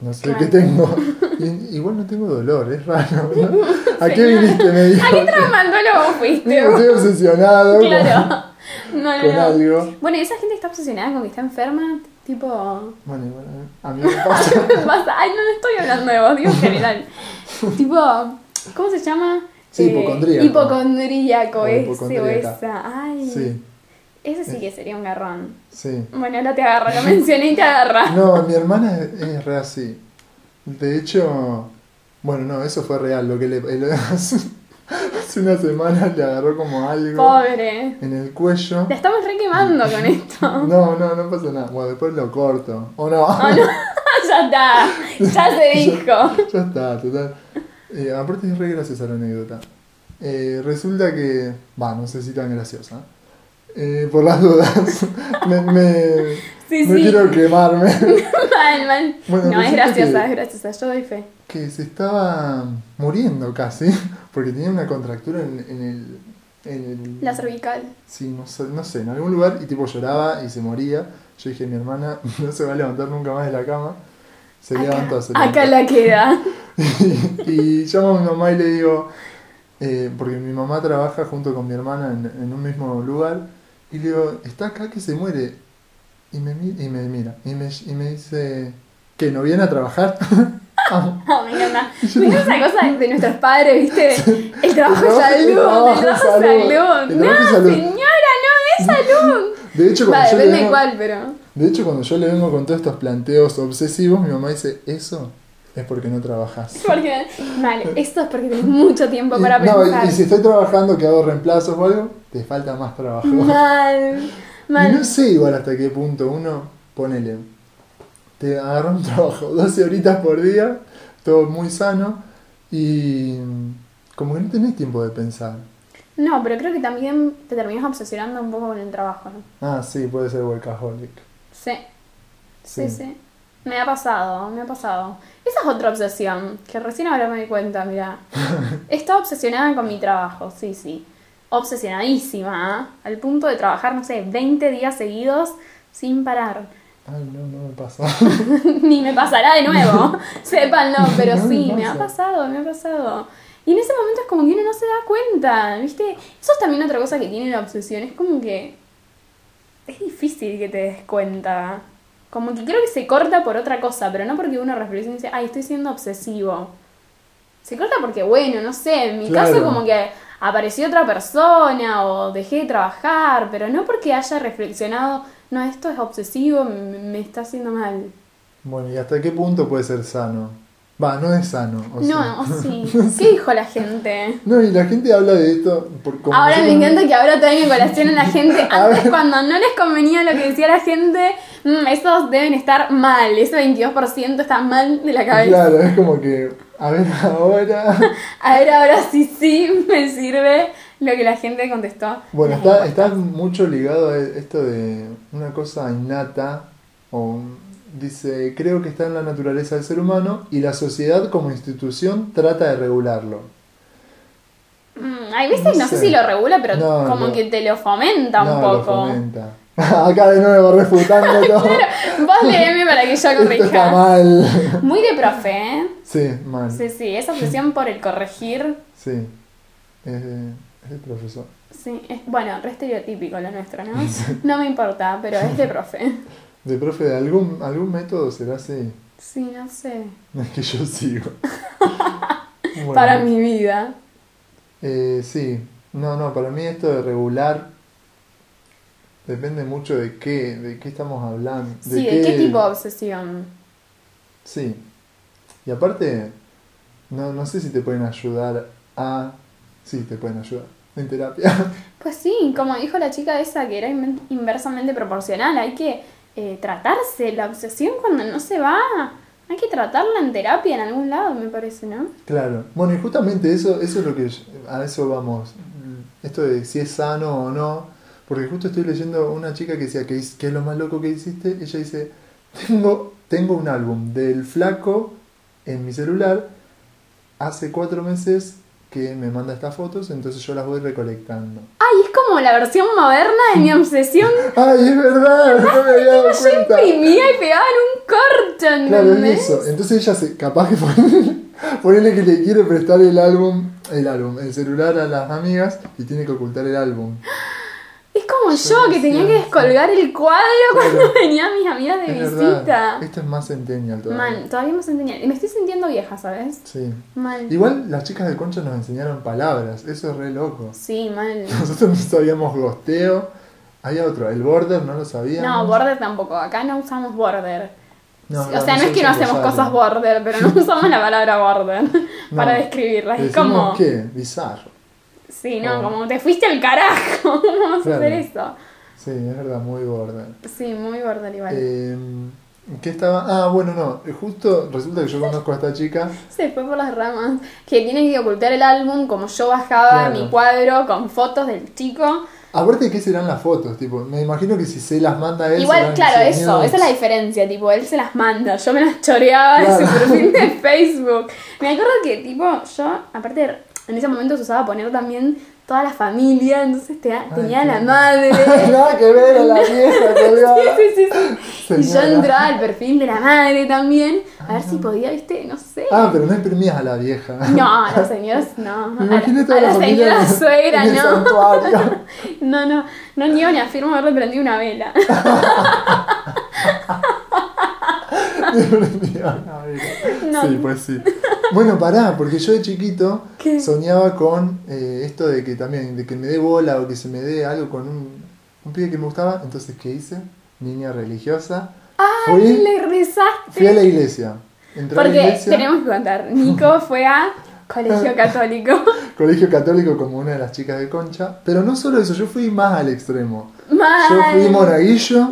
no sé Claro. qué tengo. Y, igual no tengo dolor, es raro. ¿no? ¿A qué viniste? Me dijo. ¿A qué traumatólogo fuiste? Estoy obsesionado con- Claro. No, no, con no. algo. Bueno, y esa gente está obsesionada con que está enferma, tipo. Bueno, y bueno, a mí me pasa. Pasa- Ay, no, no estoy hablando de vos, digo en general. tipo, ¿cómo se llama? Sí, Eh, hipocondríaco. Ese o esa. Ay. Sí, Ese sí que sería un garrón. sí. Bueno, ahora te agarra, lo mencioné y te agarra. No, mi hermana es, es re así. De hecho, bueno, no, eso fue real. Lo que le. hace, una semana le agarró como algo Pobre. en el cuello. La estamos re quemando con esto. No, no, no pasa nada. Bueno, después lo corto. O no. Oh, no. ya está. Ya se dijo. ya está, total. Eh, aparte es re graciosa la anécdota. Eh, resulta que. Va, no sé si tan graciosa. Eh, por las dudas. me, me- Sí, no sí. quiero quemarme. Mal, mal. Bueno, no, es graciosa, que- es graciosa. Yo doy fe. que se estaba muriendo casi. Porque tenía una contractura en, en el. En el La cervical. Sí, no sé, no sé, en algún lugar y tipo lloraba y se moría. Yo dije, mi hermana no se va a levantar nunca más de la cama. Se levantó, se Acá levantó. la queda. y llamo a mi mamá y le digo, eh, porque mi mamá trabaja junto con mi hermana en, en un mismo lugar, y le digo, está acá que se muere. Y me, y me mira, y me, y me dice, ¿que no viene a trabajar? Oh, me encanta. Me encanta esa cosa de nuestros padres, ¿viste? El trabajo es salud, el trabajo es salud, No, salud. señora, no es salud. de, hecho, cuando Va, yo le de vengo, cuál, pero. de hecho, cuando yo le vengo con todos estos planteos obsesivos, mi mamá dice, eso es porque no trabajas. Porque, vale, esto es porque tenés mucho tiempo para no, pensar. y, y si estoy trabajando que hago reemplazos o algo, te falta más trabajo. Mal, Y mal. no sé igual hasta qué punto uno, ponele, te agarra un trabajo 12 horitas por día, todo muy sano, y como que no tenés tiempo de pensar. No, pero creo que también te terminas obsesionando un poco con el trabajo. ¿no? Ah, sí, puede ser workaholic. Sí. Sí, Sí. sí. Me ha pasado, me ha pasado. Esa es otra obsesión, que recién ahora me di cuenta, mira. Estaba obsesionada con mi trabajo, sí, sí. Obsesionadísima, ¿eh? al punto de trabajar, no sé, 20 días seguidos sin parar. Ay, no, no me pasa. Ni me pasará de nuevo, sépanlo, pero No sí, me ha pasa. pasado, me ha pasado. Y en ese momento es como que uno no se da cuenta, ¿viste? Eso es también otra cosa que tiene la obsesión, es como que es difícil que te des cuenta. Como que creo que se corta por otra cosa, pero no porque uno reflexione y dice, ay, estoy siendo obsesivo. Se corta porque, bueno, no sé, en mi Claro. caso como que apareció otra persona o dejé de trabajar, pero no porque haya reflexionado, no, esto es obsesivo, me, me está haciendo mal. Bueno, ¿y hasta qué punto puede ser sano? Va, no es sano. o. No, sí. ¿Qué dijo la gente? No, y la gente habla de esto. Por, como Ahora me encanta que ahora traen en colación a la gente. Antes, cuando no les convenía lo que decía la gente, mm, esos deben estar mal. Ese 22% está mal de la cabeza. Claro, es como que, a ver, ahora. A ver, ahora sí, sí me sirve lo que la gente contestó. Bueno, está, está mucho ligado a esto de una cosa innata, o dice, creo que está en la naturaleza del ser humano y la sociedad como institución trata de regularlo. Mm, hay veces, no, No sé. sé. si lo regula, pero No, como no. que te lo fomenta un lo poco. fomenta. Acá de nuevo refutando todo. Vos léeme para que yo Esto está corrija. mal. Muy de profe, ¿eh? Sí, mal. Sí, sí, esa obsesión por el corregir. Sí. Es, de- profesor. Sí, es, bueno, re estereotípico lo nuestro, ¿no? No me importa, pero es de profe. De profe, de algún, algún método será así. Sí, no sé. No es que yo sigo. Bueno. Para mi vida. Eh, sí, no, no, para mí esto de regular depende mucho de qué, de qué estamos hablando. Sí, ¿de qué tipo de obsesión? Sí, y aparte, no, no sé si te pueden ayudar a... Sí, te pueden ayudar en terapia. Pues sí, como dijo la chica esa que era inversamente proporcional, hay que eh, tratarse la obsesión cuando no se va. Hay que tratarla en terapia en algún lado, me parece, ¿no? claro, bueno, y justamente eso, eso es lo que... yo- A eso vamos, esto de si es sano o no, porque justo estoy leyendo una chica que decía que es, que es lo más loco que hiciste, ella dice, tengo, tengo un álbum del flaco en mi celular, hace cuatro meses que me manda estas fotos, entonces yo las voy recolectando. Ay, es como la versión moderna de mi obsesión. ¡Ay, es verdad! No me había dado Yo cuenta. imprimía y pegaba en un corcho, Claro, ¿entendés? es eso. Entonces ella se, capaz que ponele que le quiere prestar el álbum, el álbum, el celular a las amigas y tiene que ocultar el álbum. Como Yo que tenía que descolgar el cuadro Claro. cuando venían mis amigas de Es visita. verdad. Esto es más centennial todavía. Man, todavía me sentía. Me estoy sintiendo vieja, ¿sabes? Sí. Mal. Igual las chicas del concho nos enseñaron palabras, eso es re loco. Sí, mal. Nosotros no sabíamos gosteo. Había otro, el border, no lo sabíamos. No, border tampoco. Acá no usamos border. No, o sea, no es que no hacemos Rosario. cosas border, pero no usamos la palabra border No. para describirla. Es como. ¿qué? Bizarro. Sí, no, Oh. como te fuiste al carajo. ¿Cómo vamos Claro. a hacer eso? Sí, es verdad, muy border. Sí, muy border igual. Eh, ¿Qué estaba? Ah, bueno, no. Justo resulta que yo conozco a esta chica. Se fue por las ramas. Que tiene que ocultar el álbum como yo bajaba Claro. mi cuadro con fotos del chico. Aparte, ¿qué serán las fotos? Tipo, me imagino que si se las manda él. Igual, claro, eso, esa es la diferencia, tipo, él se las manda, yo me las choreaba Claro. de su perfil de Facebook. Me acuerdo que, tipo, yo, aparte, en ese momento se usaba poner también toda la familia, entonces te- tenía la madre. Nada que ver a la vieja colgada. Sí, sí, sí. Y yo entraba al perfil de la madre también, a ver si podía, viste, no sé. Ah, pero no imprimías a la vieja. No, a las señoras no. A a la señora suegra, no. santuario. No, no, no niego ni afirmo haberle prendido una vela. No. Sí, pues sí. Bueno, pará, porque yo de chiquito ¿Qué? soñaba con eh, esto de que también, de que me dé bola o que se me dé algo con un, un pibe que me gustaba. Entonces, ¿qué hice? Niña religiosa. ¡Ay, Fui, le rezaste! fui a la iglesia. entré a la Porque iglesia, tenemos que contar, Nico fue a colegio católico. colegio católico como una de las chicas de Concha, pero no solo eso, yo fui más al extremo. Yo Mal. fui monaguillo,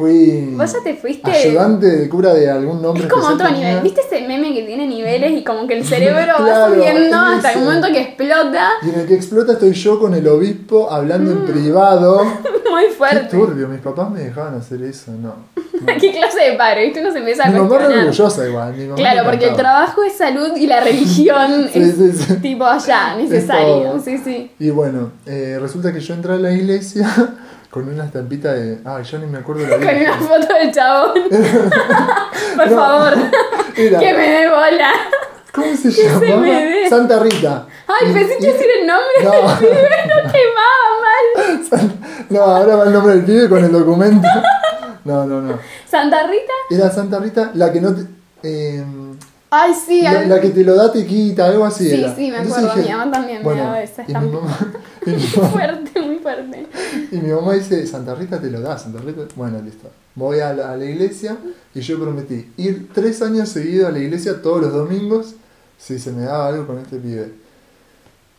fui Vos ya te fuiste. ayudante de cura de algún nombre Es como otro tenía. nivel. ¿Viste ese meme que tiene niveles y como que el cerebro va Claro, subiendo hasta el momento que explota? Y en el que explota estoy yo con el obispo hablando en privado. Muy Qué Mm. fuerte. turbio, mis papás me dejaban hacer eso, no. no. ¿Qué clase de padre? ¿Viste? Uno se empieza a Mi mamá cuestionar. orgullosa igual. Mi mamá Claro, porque el trabajo es salud y la religión Sí, es sí, sí. tipo allá, necesario. Sí, sí. Y bueno, eh, resulta que yo entré a la iglesia con una estampita de. Ay, yo ni me acuerdo de la Con una foto del chabón. Por No. favor, Era- que me dé bola. ¿Cómo se se llamaba? me ve. Santa Rita. Ay, pensé que decir el nombre No. del pibe, lo quemaba mal. No, ahora va el nombre del pibe con el documento. No, no, no. Santa Rita. Era Santa Rita la que no te. eh, Ay, sí, la, la que te lo da te quita, algo así Sí, era. sí, me acuerdo, mi mamá también me daba esa mi estampa. mamá, mi mamá- fuerte, muy fuerte. Y mi mamá dice, Santa Rita te lo da, Santa Rita. Bueno, listo. Voy a la, a la iglesia y yo prometí ir tres años seguidos a la iglesia todos los domingos si se me daba algo con este pibe.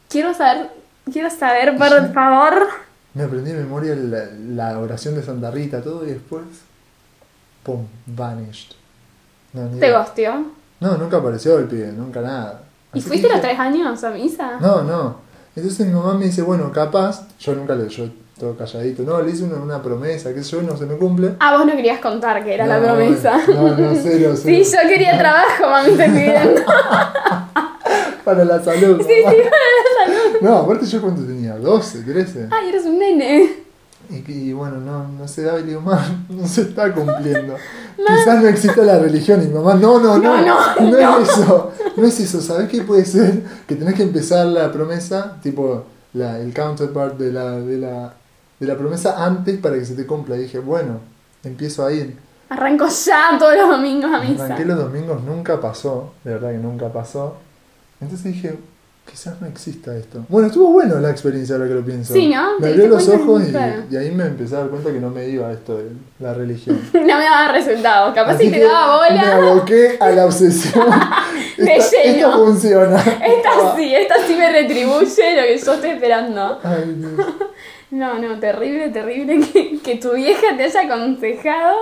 Quiero saber, quiero saber, por favor. Me aprendí de memoria la, la oración de Santa Rita, todo, y después, pum, vanished. No, ¿Te gosteó? No, nunca apareció el pibe, nunca nada. ¿Y fuiste que los tres años a misa? No, no. Entonces mi mamá me dice, bueno, capaz, yo nunca le, yo todo calladito, no, le hice una, una promesa, que yo no se me cumple. Ah, vos no querías contar que era la promesa. No, no, cero, Sí, cero. yo quería trabajo, mami, te pidiendo. Para la salud. Sí, sí, para la salud. No, aparte yo cuánto tenía, 12, 13. Ay, eres un nene. Y, que- y bueno, no, no se daba y digo, mamá, no se está cumpliendo. Quizás no exista la religión y mi mamá, no, no, no, No, no, no, no. es eso, no es eso, ¿sabes qué puede ser? Que tenés que empezar la promesa, tipo la, el counterpart de la, de, la, de la promesa antes para que se te cumpla. Y dije, bueno, empiezo a ir. Arranco ya todos los domingos a misa. Arranqué los domingos, nunca pasó, de verdad que nunca pasó. Entonces dije, quizás no exista esto. Bueno, estuvo bueno la experiencia ahora que lo pienso. Sí, ¿no? Me abrió los ojos y, ahí me empecé a dar cuenta que no me iba esto de la religión. No me daba resultados. Capaz Así si te daba Me bola. aboqué a la obsesión. De Esta- lleno. Esto funciona. Esta sí, esta sí me retribuye lo que yo estoy esperando. Ay, Dios. No, no, terrible, terrible que, que tu vieja te haya aconsejado.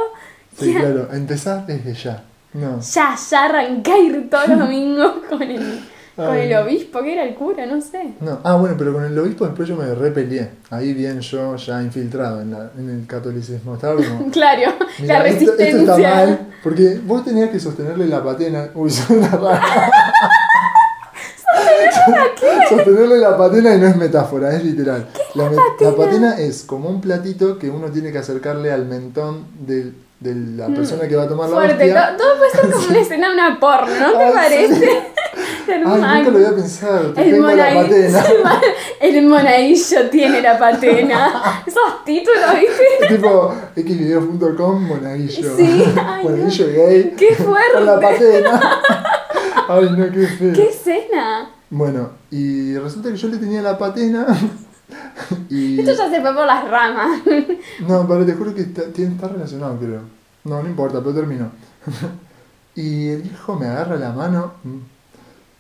Sí, claro, empezar desde ya. No. Ya, ya arranca a ir todos los domingos con el, con el obispo, que era el cura, no sé. No, ah, bueno, pero con el obispo después yo me repelié. Ahí bien yo ya infiltrado en, la- en el catolicismo. Estaba como, Claro, la esto, resistencia. esto está mal, porque vos tenías que sostenerle la patena. Uy, suena raro. Sostenerle la patena y no es metáfora, es literal. la, la patena es como un platito que uno tiene que acercarle al mentón de, de la persona que va a tomar la Mm. Fuerte, hostia. to- todo puede ser como una escena de una porno, ¿no te parece? sí. Ay, nunca lo había pensado. Te El, monaguillo, patena. el monaguillo tiene la patena. Esos títulos, ¿viste? tipo xvideos.com, monaguillo. Sí, ay, monaguillo gay. ¡Qué fuerte! Con la patena. Ay, no, qué feo. ¿Qué escena? Bueno, y resulta que yo le tenía la patena. y. Esto ya se fue por las ramas. No, pero te juro que está, está relacionado, creo. No, no importa, pero termino. y el hijo me agarra la mano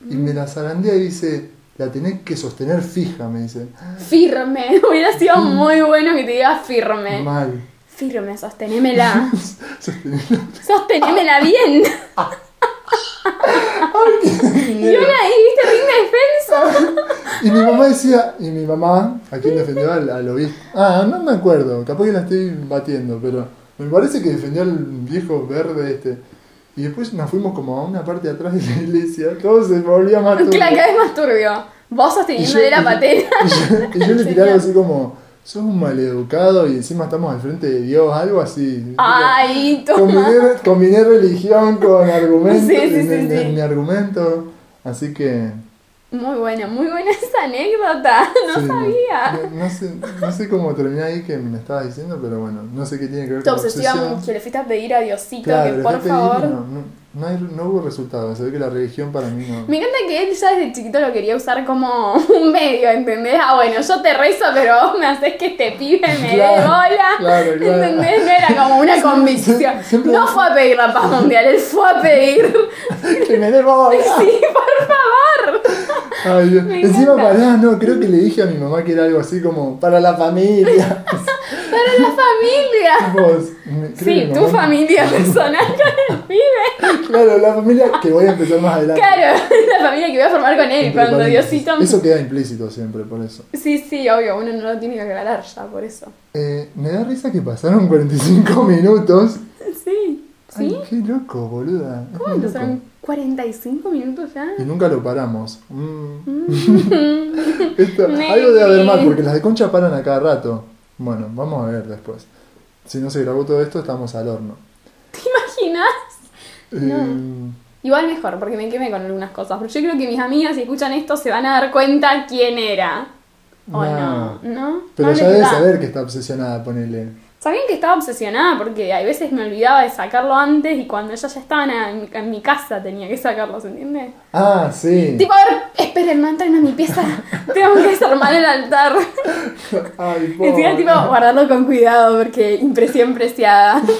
y me la zarandea y dice: La tenés que sostener fija, me dice. Firme. Hubiera sido muy bueno que te diga firme. Mal. Firme, sostenémela. Sostenerla. Sostenémela bien. Y una ahí, ¿viste? Ring defensa. Y mi mamá decía, y mi mamá, ¿a quién defendió? Al, al obispo. Ah, no me acuerdo, capaz que la estoy batiendo, pero me parece que defendió al viejo verde este. Y después nos fuimos como a una parte de atrás de la iglesia, todo se volvía más turbio. Claro, cada vez más turbio. Vos sosteniéndole la patena. Y yo, y yo le tiraba así como, sos un maleducado y encima estamos al frente de Dios, algo así. Ay, toma. Combiné, combiné religión con argumento, Sí, sí, en- sí, en- sí. en mi argumento, así que... Muy buena, muy buena esa anécdota. No sí, sabía. No, no sé, no sé cómo terminé ahí que me estabas diciendo, pero bueno, no sé qué tiene que ver Tu con obsesión, obsesión. que le fuiste a pedir a Diosito Claro, que por pedir, favor. no, hay, no hubo resultados. Se ve que la religión para mí no. Me encanta que él ya desde chiquito lo quería usar como un medio, ¿entendés? Ah, bueno, yo te rezo, pero vos me haces que este pibe me dé bola. claro, claro. ¿Entendés? No era como una convicción. siempre- No fue a pedir la paz mundial, él fue a pedir. ¡Que me dé bola! Sí, por favor. Ay, Dios. Encima, pará, no, creo que le dije a mi mamá que era algo así como para la familia. Para la familia. Vos, Sí, tu familia personal con el pibe. Claro, la familia que voy a empezar más adelante. Claro, la familia que voy a formar con él cuando. Diosito. Eso queda implícito siempre, por eso. Sí, sí, obvio, uno no lo tiene que aclarar ya, por eso. Eh, me da risa que pasaron 45 minutos. Sí, Ay, ¿sí? qué loco, boluda. Es ¿Cómo muy que loco. son 45 minutos ya? Y nunca lo paramos. Mm. Esto- Nene. algo debe haber mal, porque las de concha paran a cada rato. Bueno, vamos a ver después. Si no se grabó todo esto, estamos al horno. ¿Te imaginas? Eh, Igual mejor, porque me quemé con algunas cosas. Pero yo creo que mis amigas, si escuchan esto, se van a dar cuenta quién era. ¿O no? No. ¿No? pero ¿No ya debe saber que está obsesionada, ponele. Sabían que estaba obsesionada porque hay veces me olvidaba de sacarlo antes y cuando ellas ya estaban en, en mi casa tenía que sacarlo, ¿se entiende? Ah, sí. Tipo, a ver, esperen, no entren a mi pieza. Tengo que desarmar el altar. Ay, encima, tipo, guardarlo con cuidado porque impresión preciada.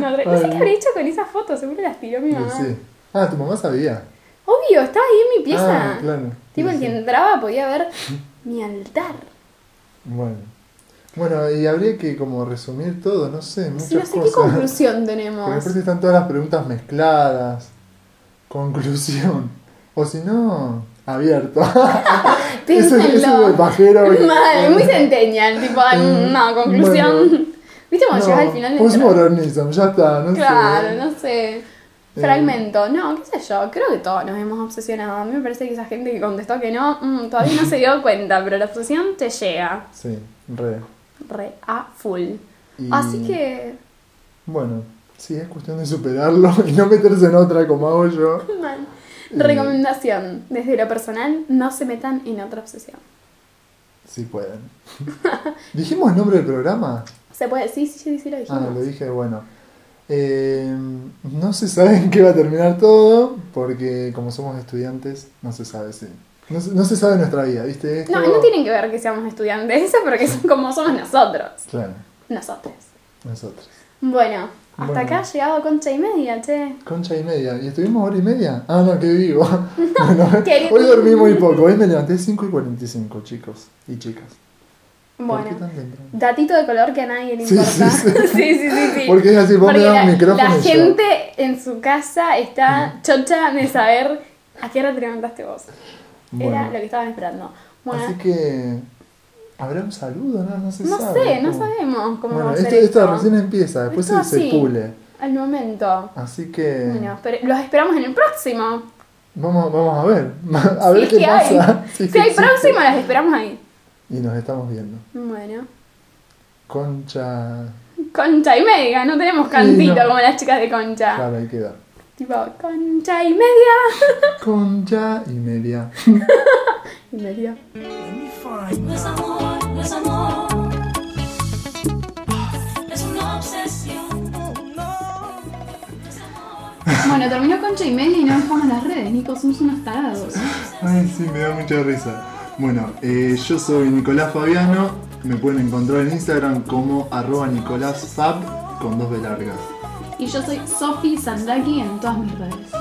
No, sé qué habré hecho con esas fotos, seguro las tiró mi mamá. sí. Ah, tu mamá sabía. Obvio, estaba ahí en mi pieza. Ah, claro. Tipo, Sí, el que sí. entraba podía ver mi altar. Bueno. Bueno, y habría que como resumir todo, no sé, muchas Sí, no sé qué cosas. conclusión Porque tenemos. aparte están todas las preguntas mezcladas. Conclusión. O si no, abierto. ese Piénsenlo. de pajero. que- Mal, muy centennial, tipo, Mm, no, conclusión. bueno. ¿Viste cuando No, llegas al final del postmodernism, ya está, no Claro, sé. no sé. Eh. Fragmento, no, qué sé yo, creo que todos nos hemos obsesionado. A mí me parece que esa gente que contestó que no, mm, todavía no se dio cuenta, pero la obsesión te llega Sí, re. Re a full. Y- Así que, Bueno, sí, es cuestión de superarlo y no meterse en otra como hago yo. mal. Recomendación, desde lo personal, no se metan en otra obsesión. Si pueden. ¿Dijimos el nombre del programa? Se puede, sí, sí, sí, sí lo dijimos. Ah, lo dije, bueno. Eh, no se sabe en qué va a terminar todo, porque como somos estudiantes, no se sabe si. No, se- no se sabe nuestra vida, ¿viste? Esto- No, no tienen que ver que seamos estudiantes, eso porque son como somos nosotros. Claro, Nosotros. nosotros. Bueno, hasta Bueno. acá ha llegado Concha y Media, che. Concha y media. ¿Y estuvimos hora y media? Ah, no, que vivo. bueno, hoy dormí muy poco. Hoy me levanté 5 y 45, chicos y chicas. ¿Por qué Bueno, datito de color que a nadie le importa. sí, sí. sí, sí, sí, sí. Porque es así, vos me Porque das la, un micrófono la y yo. gente en su casa está chocha de saber a qué hora te levantaste vos. Era lo que estaban esperando. Bueno, así que. ¿Habrá un saludo? No, no se no sabe. sé, no sabemos cómo Bueno, va a ser esto, esto esto. recién empieza, después Esto se, se pule. Al momento. Así que. Bueno, pero los esperamos en el próximo. Vamos, vamos a ver. A ver qué que pasa. hay. Si que hay próximo, las esperamos ahí. Y nos estamos viendo. Bueno. Concha. Concha y media, no tenemos cantito no. como las chicas de Concha. Claro, ahí queda. Tipo, Concha y media. Concha y media. y media. No es amor, no es amor. Es una obsesión. Bueno, terminó Concha y media y no dejamos las redes, Nico, somos unos tarados. Ay, sí, me da mucha risa. Bueno, eh, yo soy Nicolás Fabiano. Me pueden encontrar en Instagram como arroba nicolásfab con dos B largas. Y yo soy Sofi Sandaki en todas mis redes.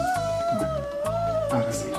Ahora sí.